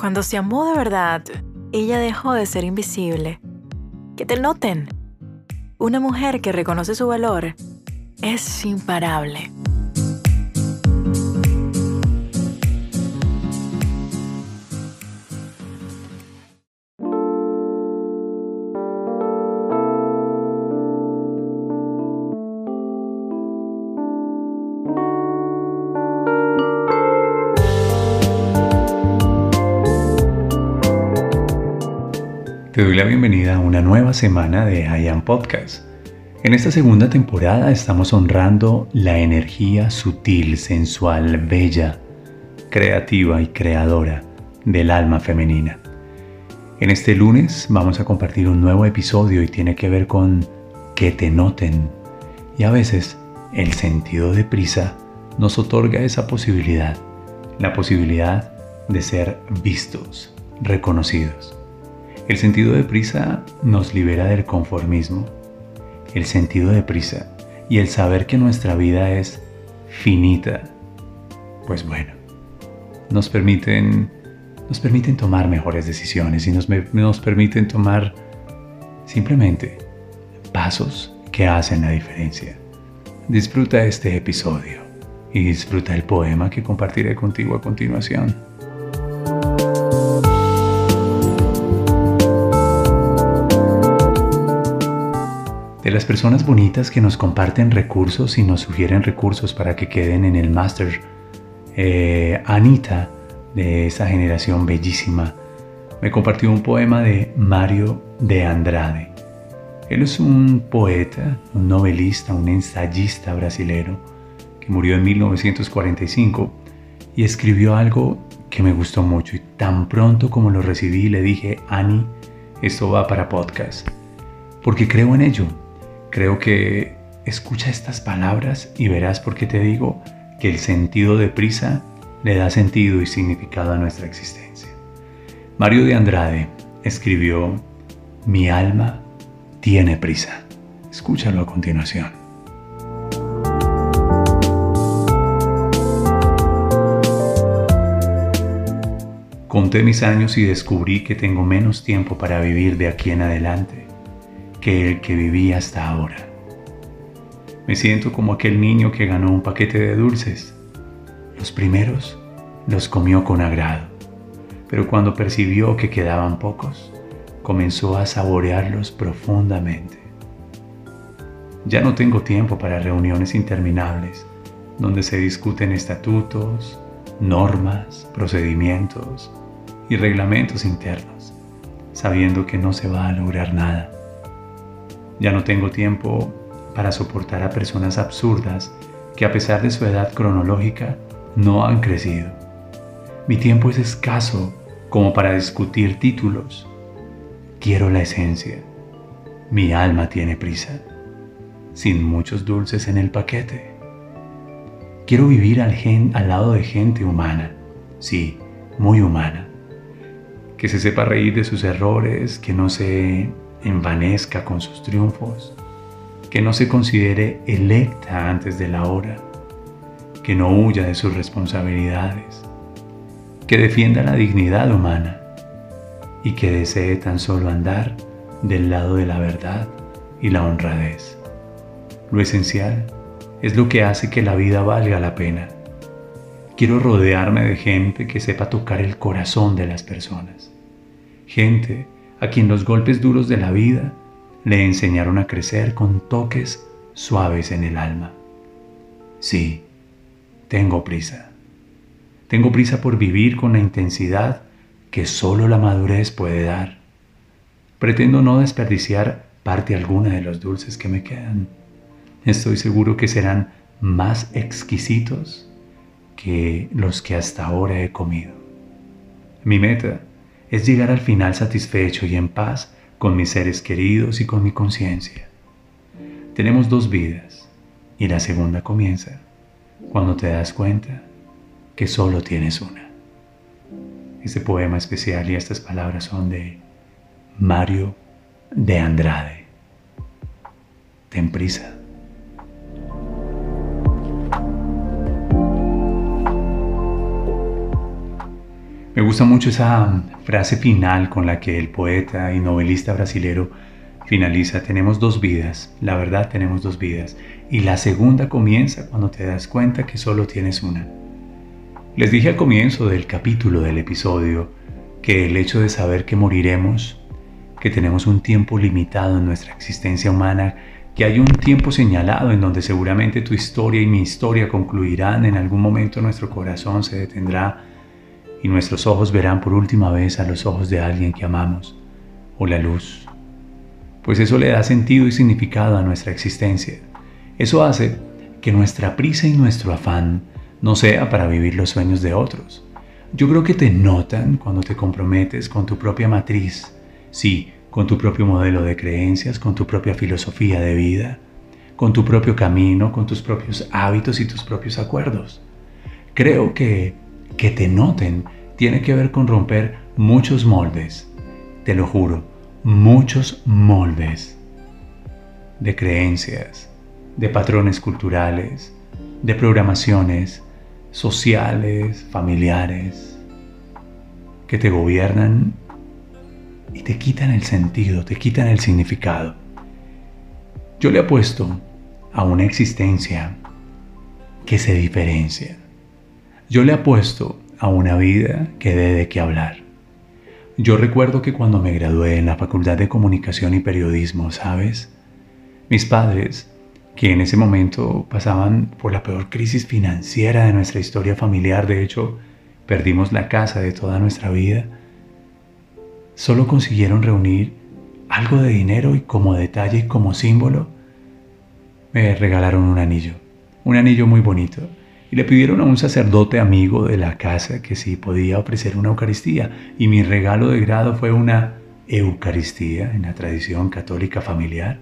Cuando se amó de verdad, ella dejó de ser invisible. Que te noten. Una mujer que reconoce su valor es imparable. Te doy la bienvenida a una nueva semana de I Am Podcast. En esta segunda temporada estamos honrando la energía sutil, sensual, bella, creativa y creadora del alma femenina. En este lunes vamos a compartir un nuevo episodio y tiene que ver con que te noten. Y a veces el sentido de prisa nos otorga esa posibilidad, la posibilidad de ser vistos, reconocidos. El sentido de prisa nos libera del conformismo. El sentido de prisa y el saber que nuestra vida es finita, pues bueno, nos permiten, nos permiten tomar mejores decisiones y nos, nos permiten tomar simplemente pasos que hacen la diferencia. Disfruta este episodio y disfruta el poema que compartiré contigo a continuación. De las personas bonitas que nos comparten recursos y nos sugieren recursos para que queden en el máster. Eh, Anita, de esa generación bellísima, me compartió un poema de Mario de Andrade. Él es un poeta, un novelista, un ensayista brasilero que murió en 1945 y escribió algo que me gustó mucho y tan pronto como lo recibí le dije, Ani, esto va para podcast, porque creo en ello, Creo que escucha estas palabras y verás por qué te digo que el sentido de prisa le da sentido y significado a nuestra existencia. Mario de Andrade escribió, Mi alma tiene prisa. Escúchalo a continuación. Conté mis años y descubrí que tengo menos tiempo para vivir de aquí en adelante que el que viví hasta ahora. Me siento como aquel niño que ganó un paquete de dulces. Los primeros los comió con agrado, pero cuando percibió que quedaban pocos, comenzó a saborearlos profundamente. Ya no tengo tiempo para reuniones interminables donde se discuten estatutos, normas, procedimientos y reglamentos internos, sabiendo que no se va a lograr nada. Ya no tengo tiempo para soportar a personas absurdas que a pesar de su edad cronológica no han crecido. Mi tiempo es escaso como para discutir títulos. Quiero la esencia. Mi alma tiene prisa, sin muchos dulces en el paquete. Quiero vivir al, lado de gente humana, sí, muy humana, que se sepa reír de sus errores, que no se envanezca con sus triunfos, que no se considere electa antes de la hora, que no huya de sus responsabilidades, que defienda la dignidad humana y que desee tan solo andar del lado de la verdad y la honradez. Lo esencial es lo que hace que la vida valga la pena. Quiero rodearme de gente que sepa tocar el corazón de las personas. Gente a quien los golpes duros de la vida le enseñaron a crecer con toques suaves en el alma. Sí, tengo prisa. Tengo prisa por vivir con la intensidad que solo la madurez puede dar. Pretendo no desperdiciar parte alguna de los dulces que me quedan. Estoy seguro que serán más exquisitos que los que hasta ahora he comido. Mi meta es llegar al final satisfecho y en paz con mis seres queridos y con mi conciencia. Tenemos dos vidas y la segunda comienza cuando te das cuenta que solo tienes una. Este poema especial y estas palabras son de Mario de Andrade. Ten prisa. Me gusta mucho esa frase final con la que el poeta y novelista brasilero finaliza, tenemos dos vidas, la verdad tenemos dos vidas, y la segunda comienza cuando te das cuenta que solo tienes una. Les dije al comienzo del capítulo del episodio que el hecho de saber que moriremos, que tenemos un tiempo limitado en nuestra existencia humana, que hay un tiempo señalado en donde seguramente tu historia y mi historia concluirán, en algún momento nuestro corazón se detendrá y nuestros ojos verán por última vez a los ojos de alguien que amamos, o la luz. Pues eso le da sentido y significado a nuestra existencia. Eso hace que nuestra prisa y nuestro afán no sea para vivir los sueños de otros. Yo creo que te notan cuando te comprometes con tu propia matriz, sí, con tu propio modelo de creencias, con tu propia filosofía de vida, con tu propio camino, con tus propios hábitos y tus propios acuerdos. Creo que que te noten tiene que ver con romper muchos moldes, te lo juro, muchos moldes de creencias, de patrones culturales, de programaciones sociales, familiares, que te gobiernan y te quitan el sentido, te quitan el significado. Yo le apuesto a una existencia que se diferencia yo le apuesto a una vida que dé de qué hablar. Yo recuerdo que cuando me gradué en la Facultad de Comunicación y Periodismo, ¿sabes? Mis padres, que en ese momento pasaban por la peor crisis financiera de nuestra historia familiar, de hecho, perdimos la casa de toda nuestra vida, solo consiguieron reunir algo de dinero y como detalle y como símbolo, me regalaron un anillo, un anillo muy bonito y le pidieron a un sacerdote amigo de la casa que si podía ofrecer una Eucaristía. Y mi regalo de grado fue una Eucaristía en la tradición católica familiar.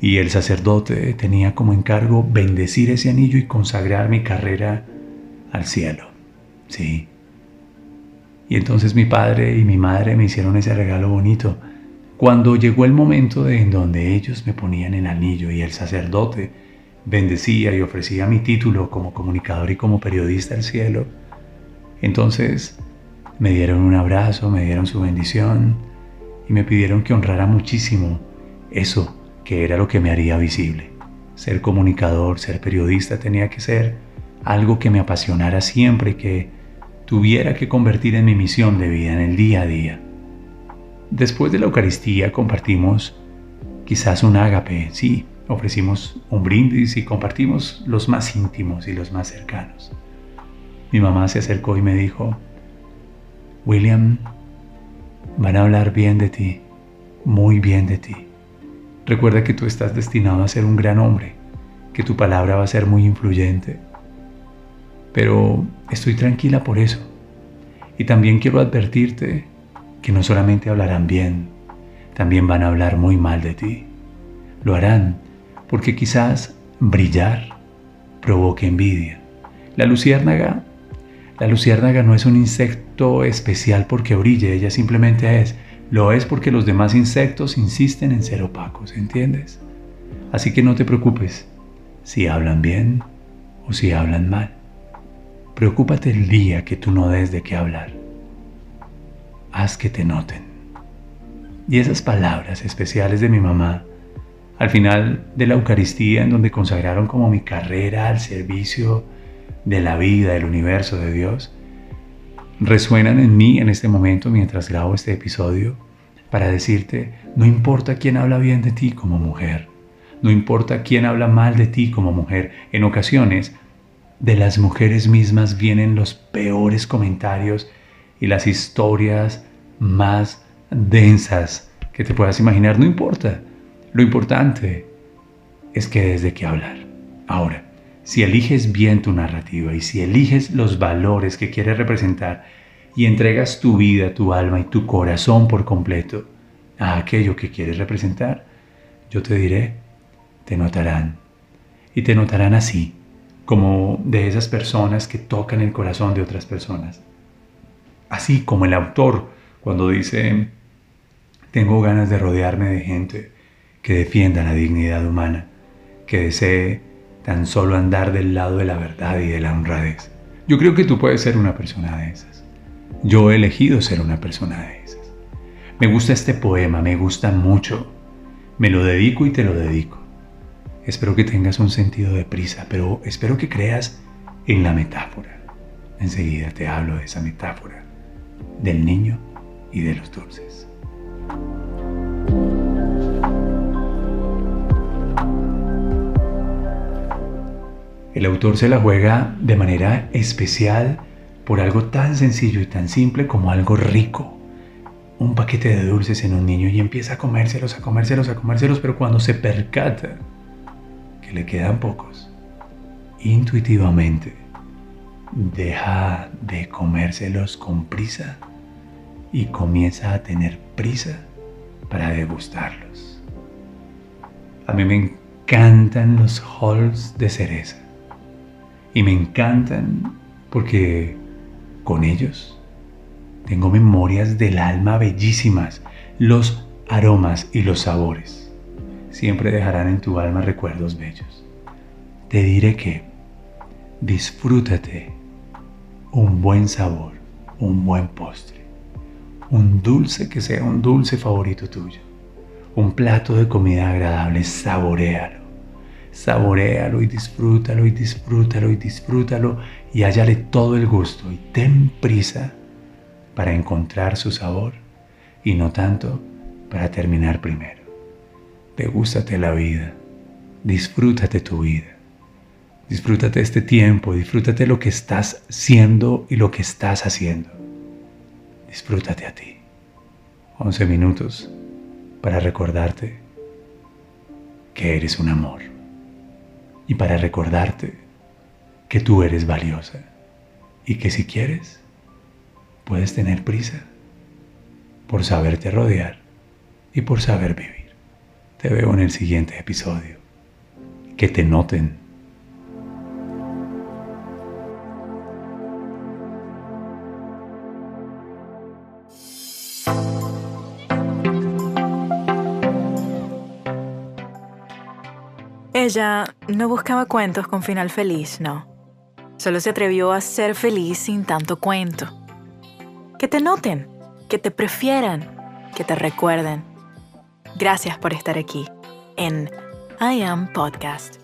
Y el sacerdote tenía como encargo bendecir ese anillo y consagrar mi carrera al cielo. Sí. Y entonces mi padre y mi madre me hicieron ese regalo bonito. Cuando llegó el momento en donde ellos me ponían el anillo y el sacerdote bendecía y ofrecía mi título como comunicador y como periodista al cielo, entonces me dieron un abrazo, me dieron su bendición y me pidieron que honrara muchísimo eso que era lo que me haría visible. Ser comunicador, ser periodista tenía que ser algo que me apasionara siempre que tuviera que convertir en mi misión de vida, en el día a día. Después de la Eucaristía compartimos quizás un ágape, sí, ofrecimos un brindis y compartimos los más íntimos y los más cercanos. Mi mamá se acercó y me dijo, William, van a hablar bien de ti, muy bien de ti. Recuerda que tú estás destinado a ser un gran hombre, que tu palabra va a ser muy influyente. Pero estoy tranquila por eso. Y también quiero advertirte que no solamente hablarán bien, también van a hablar muy mal de ti. Lo harán porque quizás brillar provoque envidia. La luciérnaga, la luciérnaga no es un insecto especial porque brille, ella simplemente es. Lo es porque los demás insectos insisten en ser opacos, ¿entiendes? Así que no te preocupes si hablan bien o si hablan mal. Preocúpate el día que tú no des de qué hablar. Haz que te noten. Y esas palabras especiales de mi mamá al final de la Eucaristía, en donde consagraron como mi carrera al servicio de la vida, del universo, de Dios, resuenan en mí en este momento mientras grabo este episodio para decirte, no importa quién habla bien de ti como mujer, no importa quién habla mal de ti como mujer, en ocasiones de las mujeres mismas vienen los peores comentarios y las historias más densas que te puedas imaginar, no importa. Lo importante es que desde qué hablar. Ahora, si eliges bien tu narrativa y si eliges los valores que quieres representar y entregas tu vida, tu alma y tu corazón por completo a aquello que quieres representar, yo te diré, te notarán. Y te notarán así, como de esas personas que tocan el corazón de otras personas. Así como el autor cuando dice, tengo ganas de rodearme de gente que defienda la dignidad humana, que desee tan solo andar del lado de la verdad y de la honradez. Yo creo que tú puedes ser una persona de esas. Yo he elegido ser una persona de esas. Me gusta este poema, me gusta mucho. Me lo dedico y te lo dedico. Espero que tengas un sentido de prisa, pero espero que creas en la metáfora. Enseguida te hablo de esa metáfora, del niño y de los dulces. El autor se la juega de manera especial por algo tan sencillo y tan simple como algo rico. Un paquete de dulces en un niño y empieza a comérselos, a comérselos, a comérselos, pero cuando se percata que le quedan pocos, intuitivamente deja de comérselos con prisa y comienza a tener prisa para degustarlos. A mí me encantan los halls de cereza y me encantan porque con ellos tengo memorias del alma bellísimas, los aromas y los sabores. Siempre dejarán en tu alma recuerdos bellos. Te diré que disfrútate un buen sabor, un buen postre, un dulce que sea un dulce favorito tuyo, un plato de comida agradable, saborealo, saborealo y disfrútalo y disfrútalo y disfrútalo y hállale todo el gusto y ten prisa para encontrar su sabor y no tanto para terminar primero. Degústate la vida, disfrútate tu vida Disfrútate este tiempo, disfrútate lo que estás siendo y lo que estás haciendo. Disfrútate a ti. 11 minutos para recordarte que eres un amor y para recordarte que tú eres valiosa y que si quieres puedes tener prisa por saberte rodear y por saber vivir. Te veo en el siguiente episodio. Que te noten Ella no buscaba cuentos con final feliz, no. Solo se atrevió a ser feliz sin tanto cuento. Que te noten, que te prefieran, que te recuerden. Gracias por estar aquí en I Am Podcast.